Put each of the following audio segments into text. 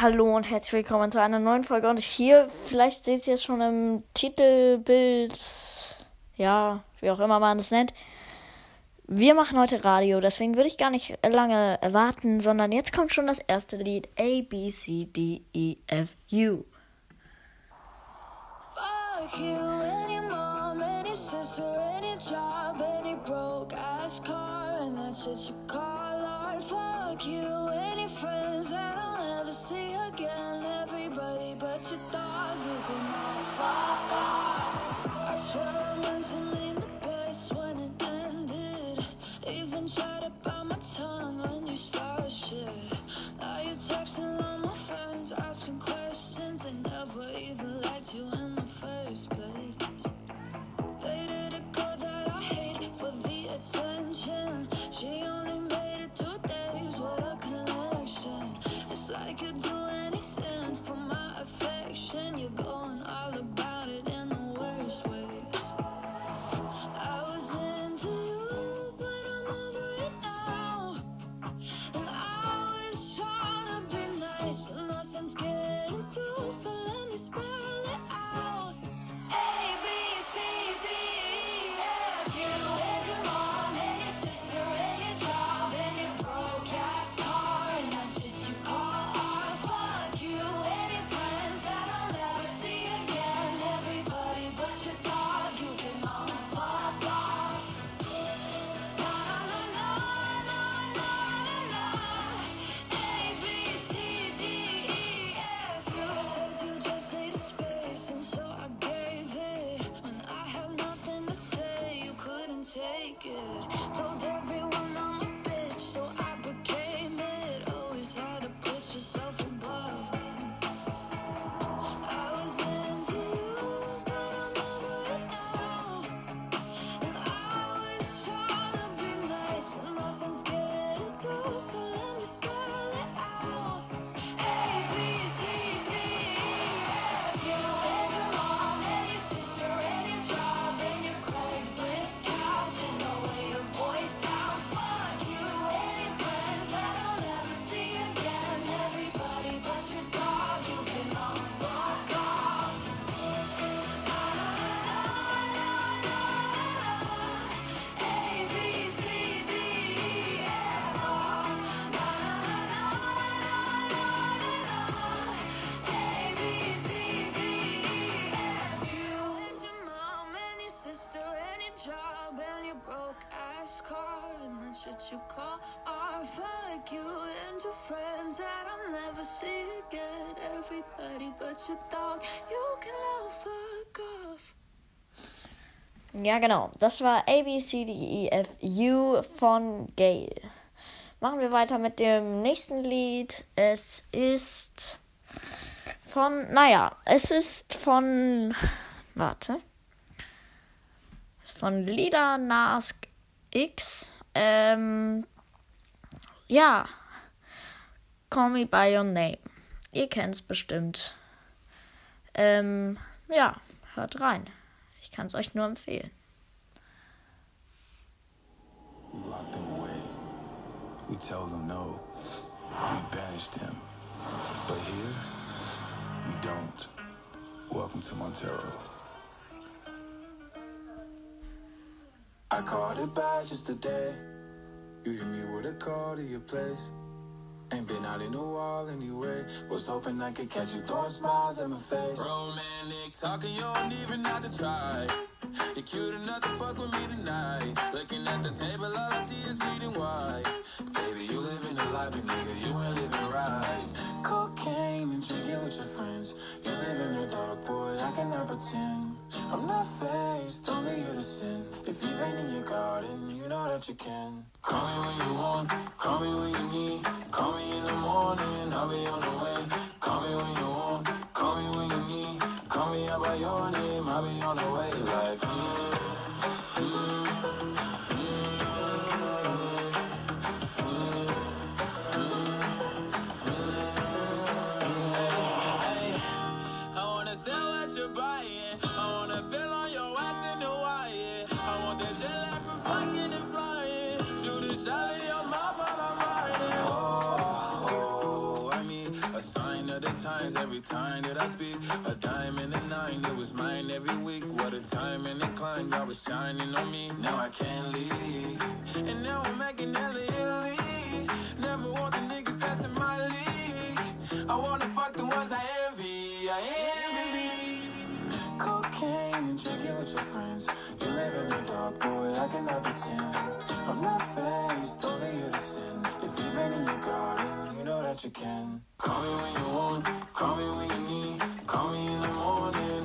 Hallo und herzlich willkommen zu einer neuen Folge. Und hier, vielleicht seht ihr es schon im Titelbild, ja, wie auch immer man es nennt. Wir machen heute Radio, deswegen würde ich gar nicht lange warten, sondern jetzt kommt schon das erste Lied A, B, C, D, E, F, U. Fuck you, any mom, any sister, any job, any broke ass car, and that's shit you call art. Fuck you, any friends that never see again. Everybody but you can all fuck off. I swear I meant to mean the best when it ended. Even tried to bite my tongue when you started shit. Now you're texting all my friends, asking questions. They never even liked you in the first place. I could do it. Friends I'll never see again. Everybody but your dog, you can all fuck off. Ja, genau. Das war A, B, C, D, E, F, U von Gail. Machen wir weiter mit dem nächsten Lied. Es ist von, naja, es ist von, warte. Es ist von Lida Nas X. Ähm, ja. Call Me By Your Name. Ihr kennt es bestimmt. Ähm, ja, hört rein. Ich kann es euch nur empfehlen. We lock them away. We tell them no. We banish them. But here, we don't. Welcome to Montero. I called it back just today. You hit me with a call to your place. Ain't been out in a while anyway. Was hoping I could catch you throwing smiles at my face. Romantic talking, you don't even have to try. You're cute enough to fuck with me tonight. Looking at the table, all I see is bleeding white. Baby, you living the life, but nigga, you ain't living right. Cocaine and drinking with your friends. You live in the dark, boy, I cannot pretend. I'm not faced, tell me you're the sin. If you ain't in your garden, you know that you can. Call me when you want, call me when you need. Call me in the morning, I'll be on the way. Call me when you want, call me when you need. Call me out by your every week. What a time and climb, God was shining on me. Now I can't leave. And now I'm making hella Italy. Never want the niggas that's my league. I wanna fuck the ones I envy. I envy. Cocaine and drinking with your friends. You live in the dark, boy, I cannot pretend. I'm not faced, only you to sin. If you've been in your garden, you know that you can. Call me when you want, call me when you need. Call me in the morning,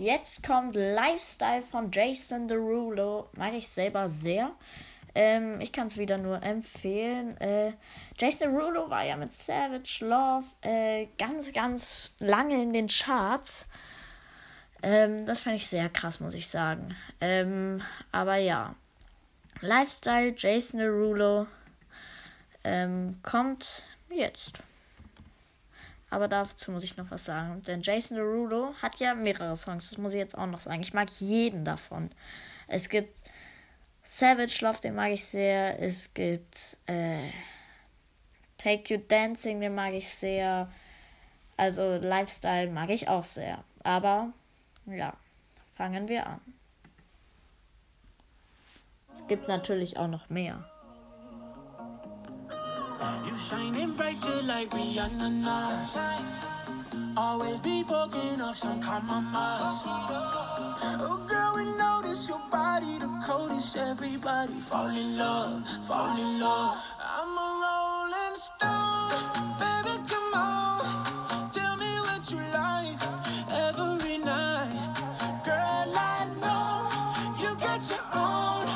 Jetzt kommt Lifestyle von Jason Derulo. Mag ich selber sehr. Ähm, ich kann es wieder nur empfehlen. Äh, Jason Derulo war ja mit Savage Love äh, ganz, ganz lange in den Charts. Ähm, das fand ich sehr krass, muss ich sagen. Ähm, aber ja. Lifestyle Jason Derulo ähm, kommt jetzt. Aber dazu muss ich noch was sagen. Denn Jason Derulo hat ja mehrere Songs. Das muss ich jetzt auch noch sagen. Ich mag jeden davon. Es gibt Savage Love, den mag ich sehr. Es gibt äh, Take You Dancing, den mag ich sehr. Also Lifestyle mag ich auch sehr. Aber ja, fangen wir an. Es gibt natürlich auch noch mehr. You shining bright just like Rihanna now. Always be fucking up some compromise. Oh girl, we notice your body the coldest. Everybody fall in love, fall in love. I'm a rolling stone, baby, come on. Tell me what you like every night. Girl, I know you got your own,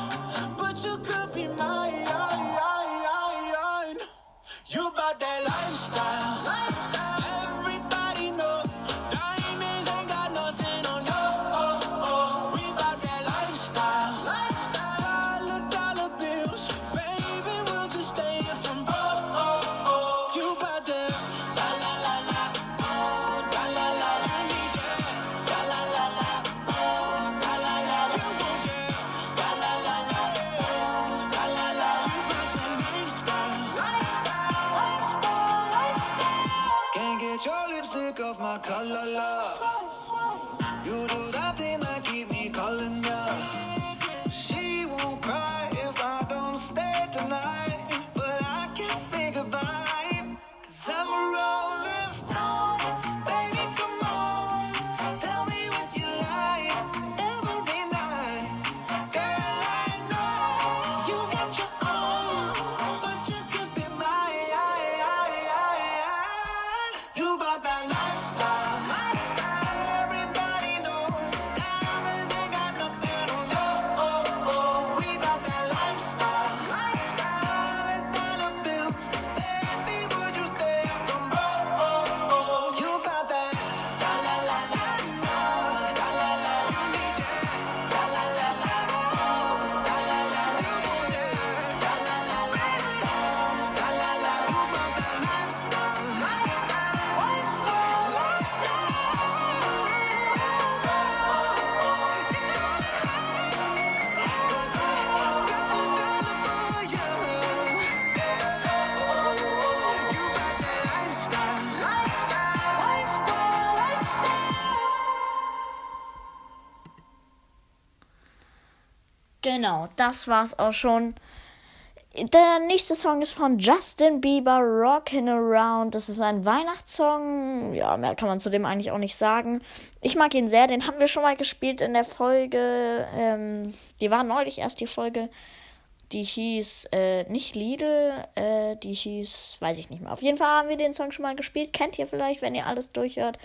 das war's auch schon. Der nächste Song ist von Justin Bieber, Rockin' Around. Das ist ein Weihnachtssong. Ja, mehr kann man zu dem eigentlich auch nicht sagen. Ich mag ihn sehr. Den haben wir schon mal gespielt in der Folge. Ähm, die war neulich erst die Folge. Die hieß äh, nicht Lidl, äh, die hieß, weiß ich nicht mehr. Auf jeden Fall haben wir den Song schon mal gespielt. Kennt ihr vielleicht, wenn ihr alles durchhört.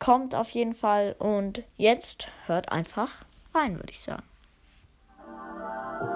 Kommt auf jeden Fall. Und jetzt hört einfach rein, würde ich sagen. O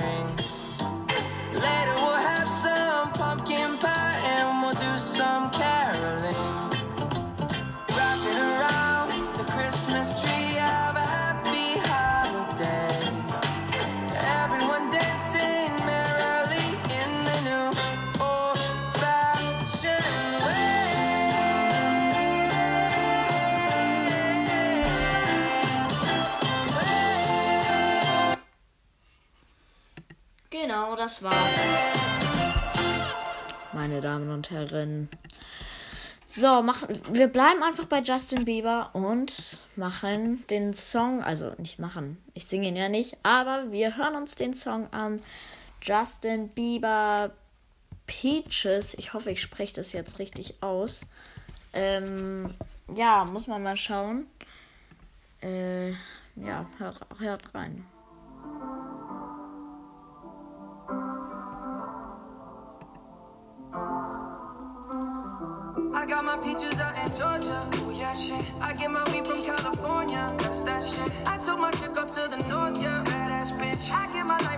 spring. Das war's. Meine Damen und Herren. So, machen, wir bleiben einfach bei Justin Bieber und machen den Song, also nicht machen, ich singe ihn ja nicht, aber wir hören uns den Song an. Justin Bieber Peaches. Ich hoffe, ich spreche das jetzt richtig aus. Ähm, ja, muss man mal schauen. Äh, ja, hör, hört rein. I got my peaches out in Georgia. Oh yeah, shit. I get my weed from California. That's that shit. I took my chick up to the north, yeah. Badass bitch. I get my light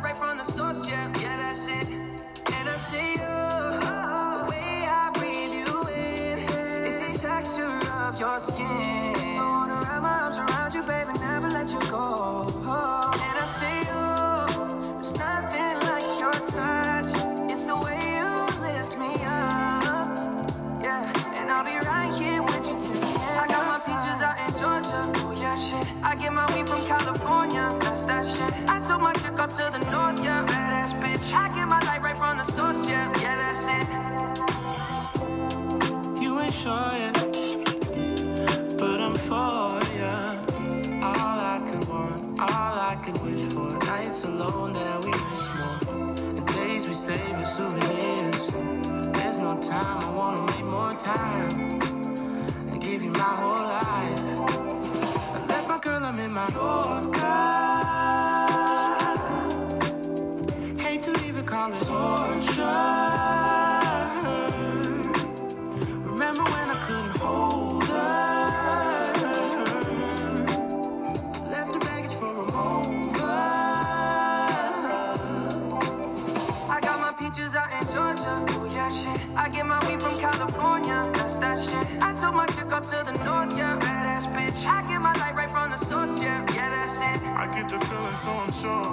my chick up to the north, yeah. Badass bitch. I get my light right from the source, yeah. Yeah, that's it. I get the feeling, so I'm sure.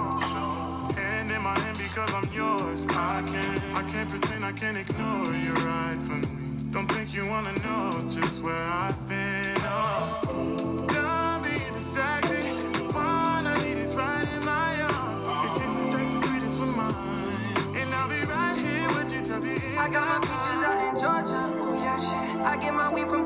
Hand in my hand because I'm yours. I can't, I can't pretend, I can't ignore you right from me. Don't think you wanna know just where I've been. Oh, don't be distracted. The one I right in my arms. Your kisses taste the sweetest for mine, and I'll be right here with you till the end. I got my peaches out in Georgia. Oh yeah, shit. I get my weed from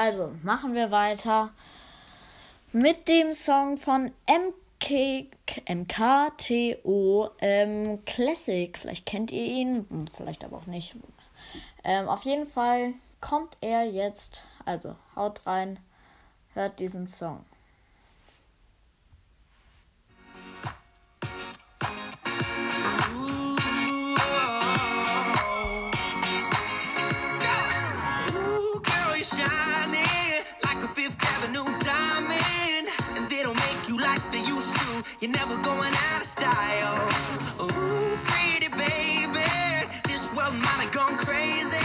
Also machen wir weiter mit dem Song von MK, MKTO ähm, Classic. Vielleicht kennt ihr ihn, vielleicht aber auch nicht. Ähm, auf jeden Fall kommt er jetzt. Also haut rein, hört diesen Song. You're never going out of style. Ooh, pretty baby. This world might have gone crazy.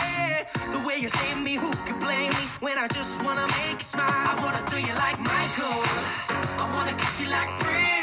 The way you save me, who could blame me? When I just wanna make you smile. I wanna do you like Michael. I wanna kiss you like Prince.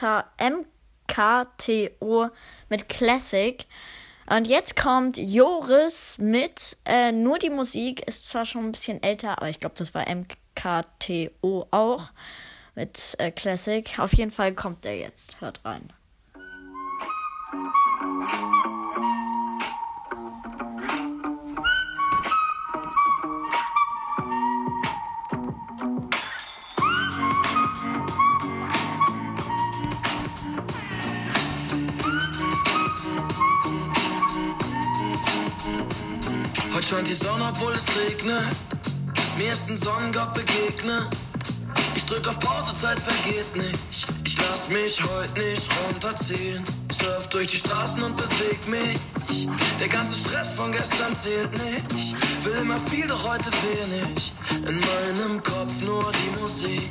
MKT, MKTO mit Classic. Und jetzt kommt Joris mit äh, nur die Musik. Ist zwar schon ein bisschen älter, aber ich glaube, das war MKTO auch mit äh, Classic. Auf jeden Fall kommt er jetzt. Hört rein. Heute scheint die Sonne, obwohl es regnet. mir ist ein Sonnengott begegnet. Ich drück auf Pause, Zeit vergeht nicht. Ich lass mich heute nicht runterziehen. Surf durch die Straßen und beweg mich. Der ganze Stress von gestern zählt nicht. Will immer viel, doch heute wenig. In meinem Kopf nur die Musik.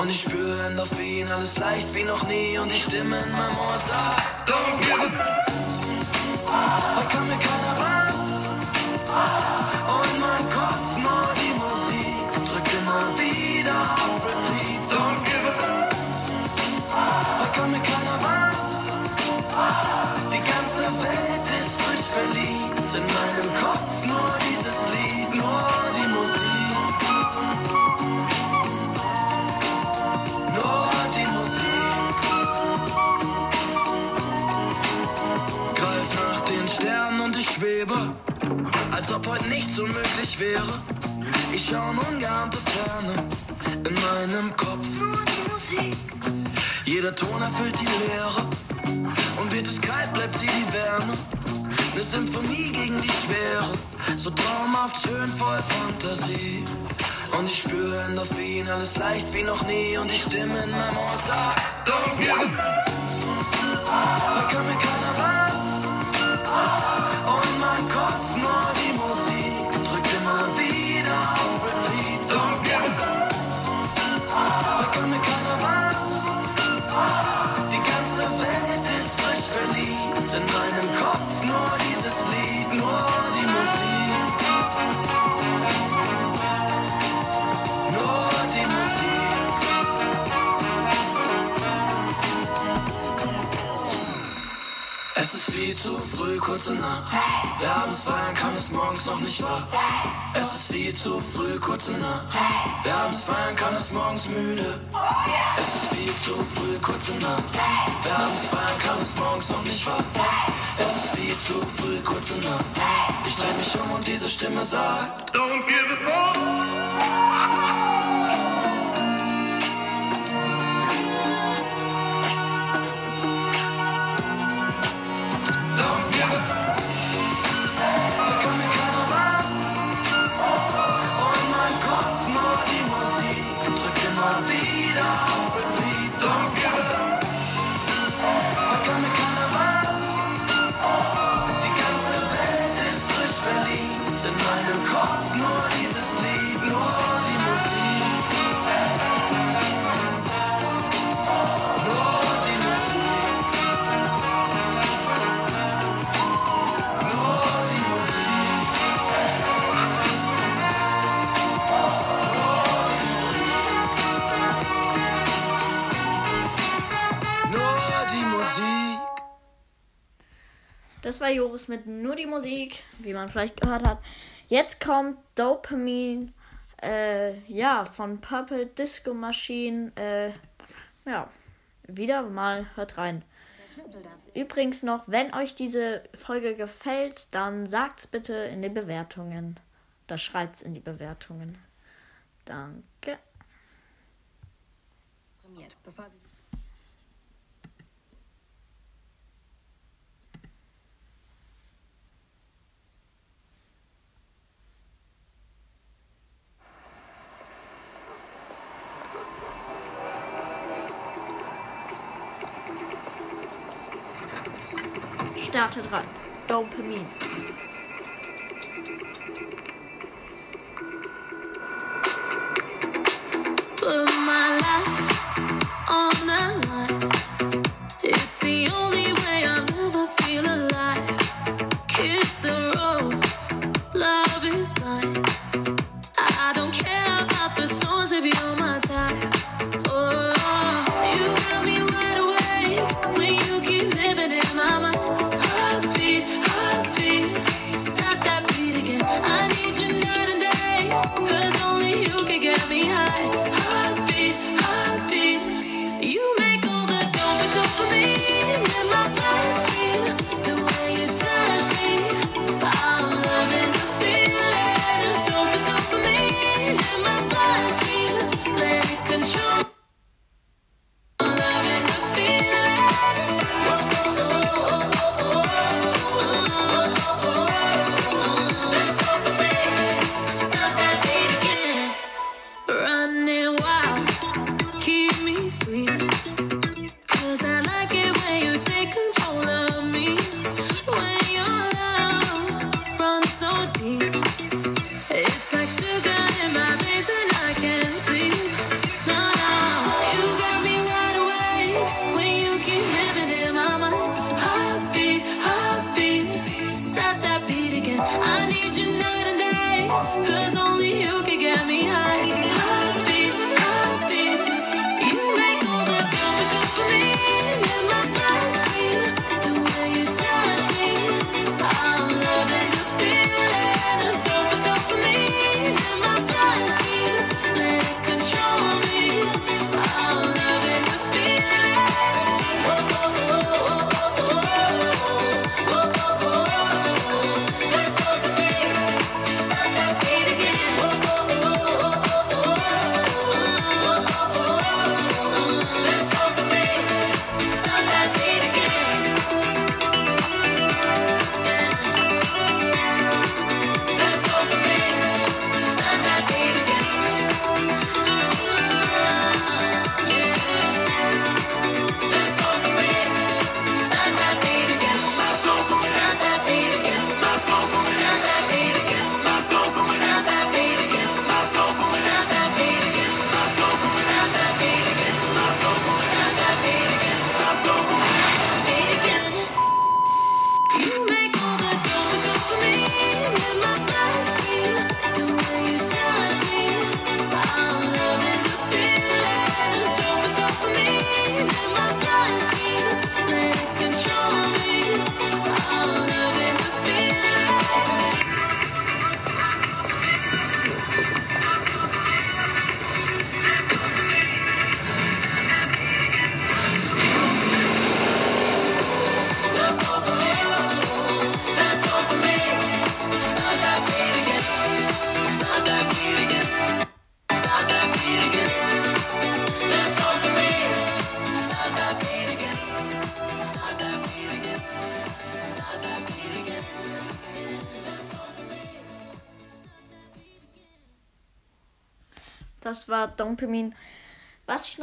Und ich spüre Endorphin, alles leicht wie noch nie. Und die Stimme in meinem Ohr sagt, don't give a Heute kann mir keiner nichts unmöglich wäre. Ich schau in ungeahnte Ferne, in meinem Kopf. Jeder Ton erfüllt die Leere. Und wird es kalt, bleibt sie die Wärme. Eine Symphonie gegen die Schwere. So traumhaft schön voll Fantasie. Und ich spüre Endorphin, alles leicht wie noch nie. Und die Stimme in meinem Ohr sagt, don't give a Heute kann mir viel zu früh, kurze Nacht. Wer abends feiern kann, ist morgens noch nicht wach. Es ist viel zu früh, kurze Nacht. Wer abends feiern kann, ist morgens müde. Es ist viel zu früh, kurze Nacht. Wer abends feiern kann, ist morgens noch nicht wach. Es ist viel zu früh, kurze Nacht. Ich dreh mich um und diese Stimme sagt, Don't give a fuck. Joris mit nur die Musik, wie man vielleicht gehört hat. Jetzt kommt Dopamine, äh, ja, von Purple Disco Machine. Äh, ja, wieder mal hört rein. Übrigens noch, wenn euch diese Folge gefällt, dann sagt's bitte in den Bewertungen. Da schreibt's in die Bewertungen. Danke. Bevor sie Startet rein. Dopamine.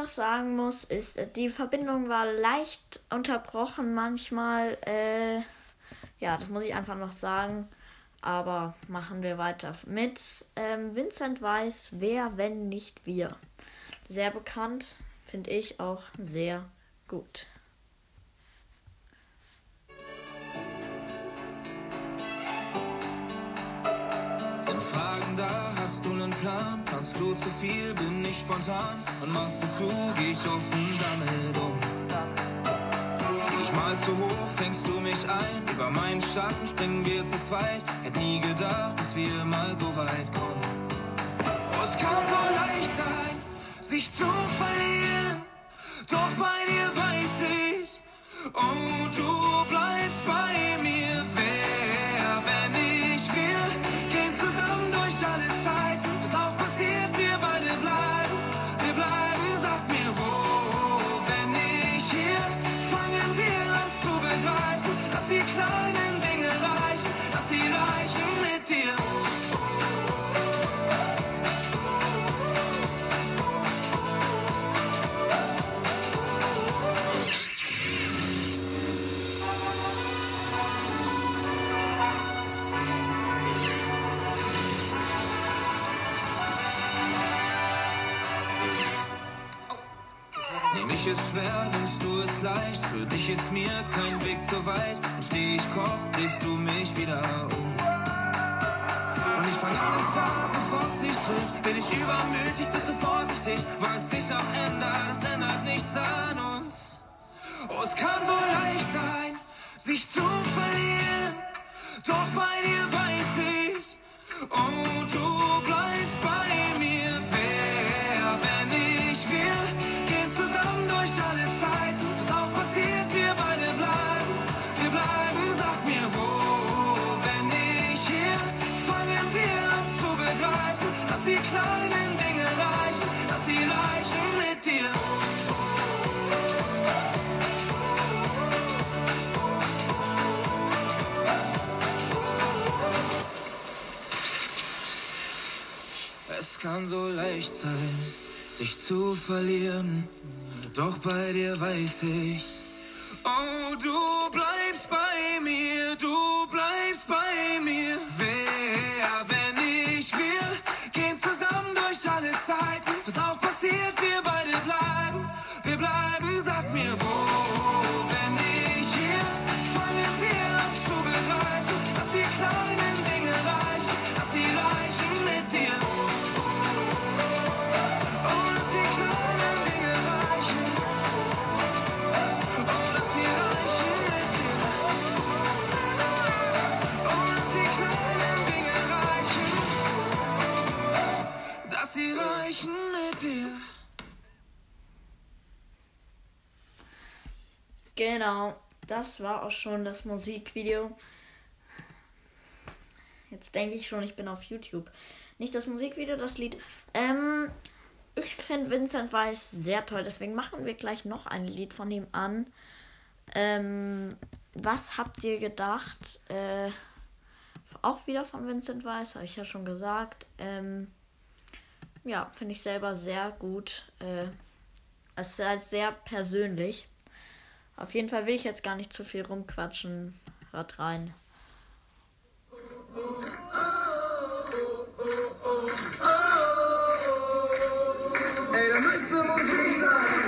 Sagen muss, ist, äh, die Verbindung war leicht unterbrochen manchmal. Äh, ja, das muss ich einfach noch sagen. Aber machen wir weiter mit ähm, Vincent Weiss, wer, wenn nicht wir. Sehr bekannt, finde ich auch sehr gut. Sind Fragen da, hast du nen Plan? Kannst du zu viel, bin ich spontan? Und machst du zu, geh ich offen damit um. Flieg ich mal zu hoch, fängst du mich ein? Über meinen Schatten springen wir zu zweit. Hätt nie gedacht, dass wir mal so weit kommen. Oh, es kann so leicht sein, sich zu verlieren. Doch bei dir weiß ich, oh, du bleibst bei mir. Wer, wenn ich wir, Nehm ich es schwer, nimmst du es leicht. Für dich ist mir kein Weg zu weit. Und steh ich Kopf, drehst du mich wieder um. Und ich fang alles ab, bevor es dich trifft. Bin ich übermütig, bist du vorsichtig. Was sich auch ändert, es ändert nichts an uns. Oh, es kann so leicht sein, sich zu verlieren. Doch bei dir weiß ich, oh, du bleibst bei Es kann so leicht sein, sich zu verlieren. Doch bei dir weiß ich, oh, du bleibst bei mir, du bleibst bei mir. Wer, wenn ich wir, gehen zusammen durch alle Zeiten. Was auch passiert, wir beide bleiben, wir bleiben, sag mir wo. Genau, das war auch schon das Musikvideo. Jetzt denke ich schon, ich bin auf YouTube. Nicht das Musikvideo, das Lied. Ähm, ich finde Vincent Weiss sehr toll, deswegen machen wir gleich noch ein Lied von ihm an. Ähm, was habt ihr gedacht? Äh, auch wieder von Vincent Weiss, habe ich ja schon gesagt. Ähm, ja, finde ich selber sehr gut. Äh, es ist halt sehr persönlich. Auf jeden Fall will ich jetzt gar nicht zu viel rumquatschen. Hört rein. Ey, da müsste Musik sein.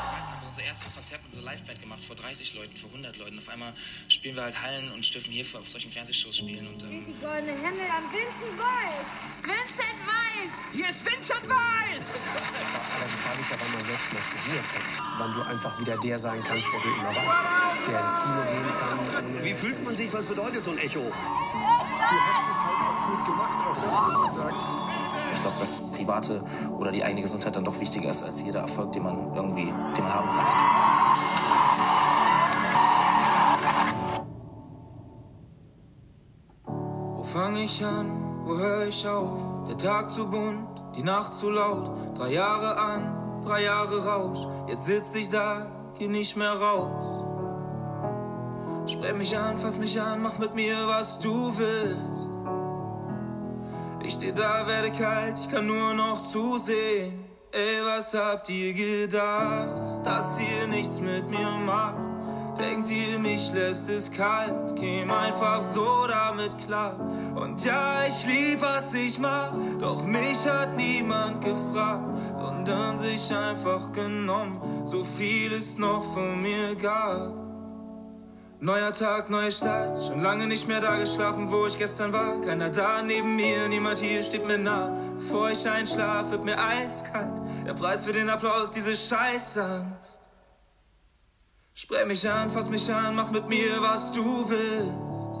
Wir haben unser erstes Konzert mit unserer Liveband gemacht, vor 30 Leuten, vor 100 Leuten. Auf einmal spielen wir halt Hallen und dürfen hier auf solchen Fernsehshows spielen. Und, ähm, Die goldene Hände an Vincent Weiss. Vincent Weiss. Hier ist Vincent Weiss. Aber die Frage ist ja, wann man selbst mal zur Ruhe kommt. Wann du einfach wieder der sein kannst, der du immer warst. Der ins Kino gehen kann. Wie fühlt man sich? Was bedeutet so ein Echo? Du hast es halt auch gut gemacht, auch das muss man sagen. ich glaube, dass private oder die eigene Gesundheit dann doch wichtiger ist als jeder Erfolg, den man irgendwie, den man haben kann. Wo fange ich an? Wo höre ich auf? Der Tag zu bunt, die Nacht zu laut. Drei Jahre an, drei Jahre Rausch. Jetzt sitz ich da, geh nicht mehr raus. Sprech mich an, fass mich an, mach mit mir, was du willst. Ich steh da, werde kalt, ich kann nur noch zusehen. Ey, was habt ihr gedacht, dass ihr nichts mit mir macht? Denkt ihr, mich lässt es kalt, käm einfach so damit klar. Und ja, ich lieb, was ich mach, doch mich hat niemand gefragt, sondern sich einfach genommen, so viel es noch von mir gab. Neuer Tag, neue Stadt, schon lange nicht mehr da geschlafen, wo ich gestern war. Keiner da neben mir, niemand hier steht mir nah. Bevor ich einschlaf, wird mir eiskalt. Der Preis für den Applaus, diese Scheißangst. Sprech mich an, fass mich an, mach mit mir, was du willst.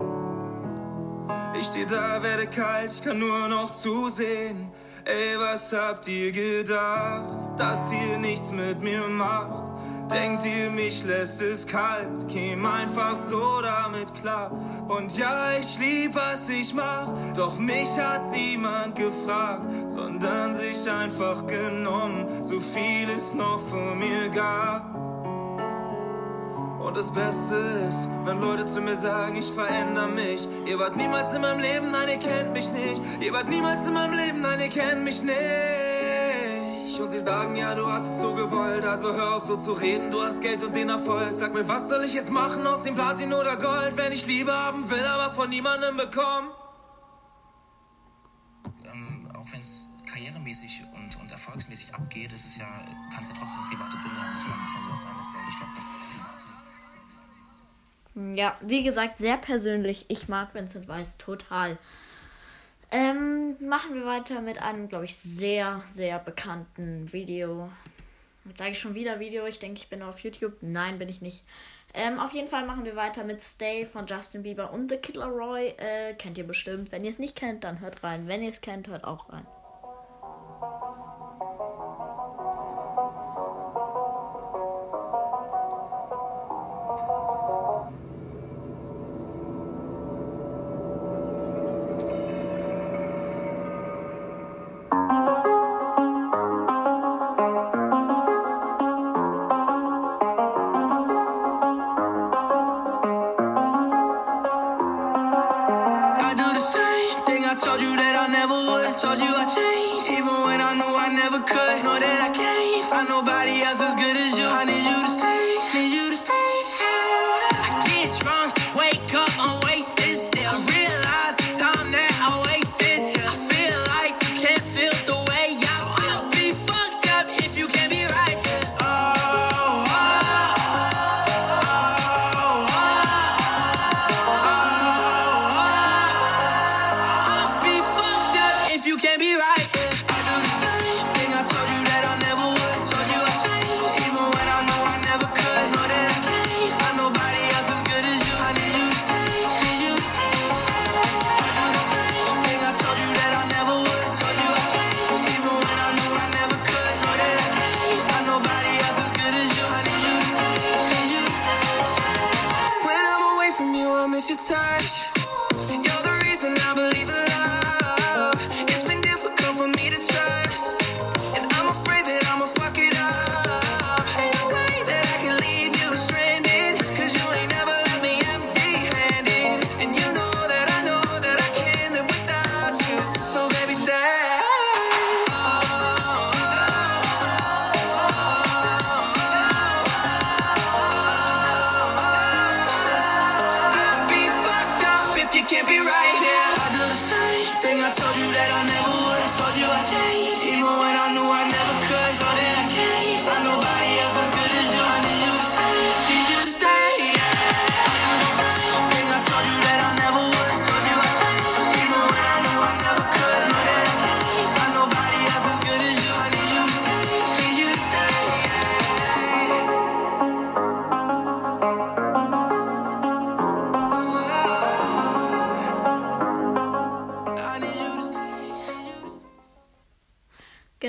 Ich steh da, werde kalt, ich kann nur noch zusehen. Ey, was habt ihr gedacht, dass ihr nichts mit mir macht? Denkt ihr, mich lässt es kalt, käm einfach so damit klar. Und ja, ich lieb, was ich mach, doch mich hat niemand gefragt, sondern sich einfach genommen, so viel es noch von mir gab. Und das Beste ist, wenn Leute zu mir sagen, ich verändere mich. Ihr wart niemals in meinem Leben, nein, ihr kennt mich nicht. Ihr wart niemals in meinem Leben, nein, ihr kennt mich nicht. Und sie sagen, ja, du hast es so gewollt, also hör auf so zu reden, du hast Geld und den Erfolg. Sag mir, was soll ich jetzt machen aus dem Platin oder Gold, wenn ich Liebe haben will, aber von niemandem bekommen? Ähm, auch wenn es karrieremäßig und, und erfolgsmäßig abgeht, ist es ja, kannst ja trotzdem private Gründe haben, dass man, Ja, wie gesagt, sehr persönlich. Ich mag Vincent Weiss total. Ähm, machen wir weiter mit einem, glaube ich, sehr, sehr bekannten Video. Jetzt sage ich schon wieder Video. Ich denke, ich bin auf YouTube. Nein, bin ich nicht. Ähm, auf jeden Fall machen wir weiter mit Stay von Justin Bieber und The Kid Laroi. Äh, kennt ihr bestimmt. Wenn ihr es nicht kennt, dann hört rein. Wenn ihr es kennt, hört auch rein.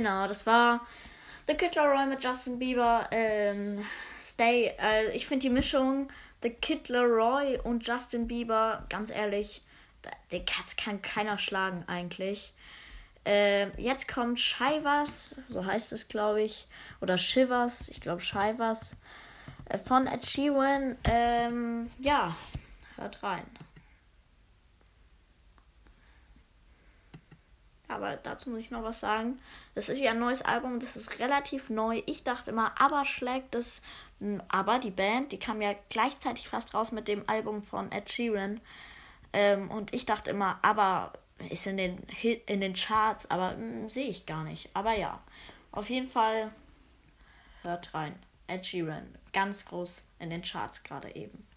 Genau, das war The Kid Laroi mit Justin Bieber. Ähm, Stay. Äh, ich finde die Mischung The Kid Laroi und Justin Bieber, ganz ehrlich, den kann keiner schlagen eigentlich. Ähm, jetzt kommt Shivers, so heißt es, glaube ich. Oder Shivers, ich glaube Shivers. Äh, von Ed Sheeran. Ähm, ja, hört rein. Aber dazu muss ich noch was sagen. Das ist ja ein neues Album, das ist relativ neu. Ich dachte immer, aber schlägt es. Aber die Band, die kam ja gleichzeitig fast raus mit dem Album von Ed Sheeran. Ähm, und ich dachte immer, aber ist in den, in den Charts, aber hm, sehe ich gar nicht. Aber ja, auf jeden Fall hört rein. Ed Sheeran, ganz groß in den Charts gerade eben.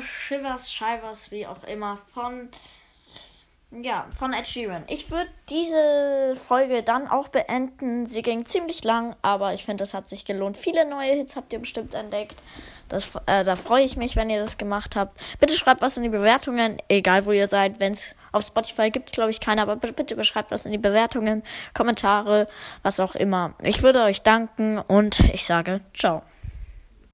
Shivers, Shivers, wie auch immer, von ja, von Ed Sheeran. Ich würde diese Folge dann auch beenden. Sie ging ziemlich lang, aber ich finde, es hat sich gelohnt. Viele neue Hits habt ihr bestimmt entdeckt. Das, äh, da freue ich mich, wenn ihr das gemacht habt. Bitte schreibt was in die Bewertungen, egal wo ihr seid. Wenn es auf Spotify gibt, glaube ich, keiner, aber bitte beschreibt was in die Bewertungen, Kommentare, was auch immer. Ich würde euch danken und ich sage ciao.